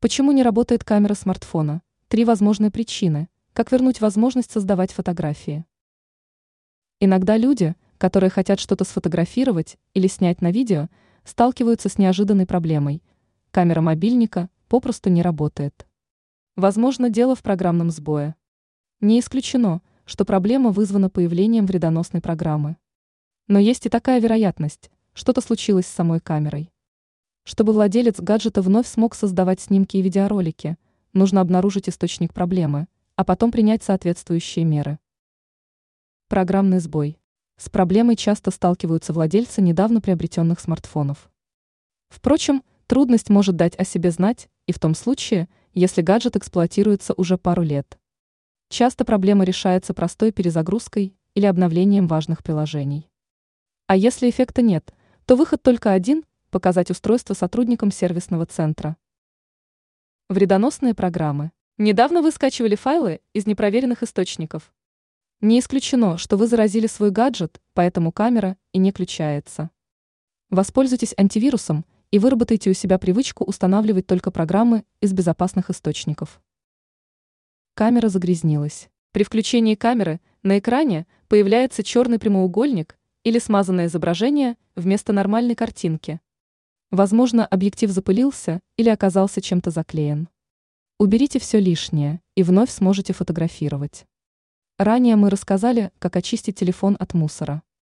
Почему не работает камера смартфона? Три возможные причины. Как вернуть возможность создавать фотографии? Иногда люди, которые хотят что-то сфотографировать или снять на видео, сталкиваются с неожиданной проблемой. Камера мобильника попросту не работает. Возможно, дело в программном сбое. Не исключено, что проблема вызвана появлением вредоносной программы. Но есть и такая вероятность, что-то случилось с самой камерой. Чтобы владелец гаджета вновь смог создавать снимки и видеоролики, нужно обнаружить источник проблемы, а потом принять соответствующие меры. Программный сбой. С проблемой часто сталкиваются владельцы недавно приобретенных смартфонов. Впрочем, трудность может дать о себе знать и в том случае, если гаджет эксплуатируется уже пару лет. Часто проблема решается простой перезагрузкой или обновлением важных приложений. А если эффекта нет, то выход только один показать устройство сотрудникам сервисного центра. Вредоносные программы. Недавно вы скачивали файлы из непроверенных источников. Не исключено, что вы заразили свой гаджет, поэтому камера и не включается. Воспользуйтесь антивирусом и выработайте у себя привычку устанавливать только программы из безопасных источников. Камера загрязнилась. При включении камеры на экране появляется черный прямоугольник или смазанное изображение вместо нормальной картинки. Возможно, объектив запылился или оказался чем-то заклеен. Уберите все лишнее и вновь сможете фотографировать. Ранее мы рассказали, как очистить телефон от мусора.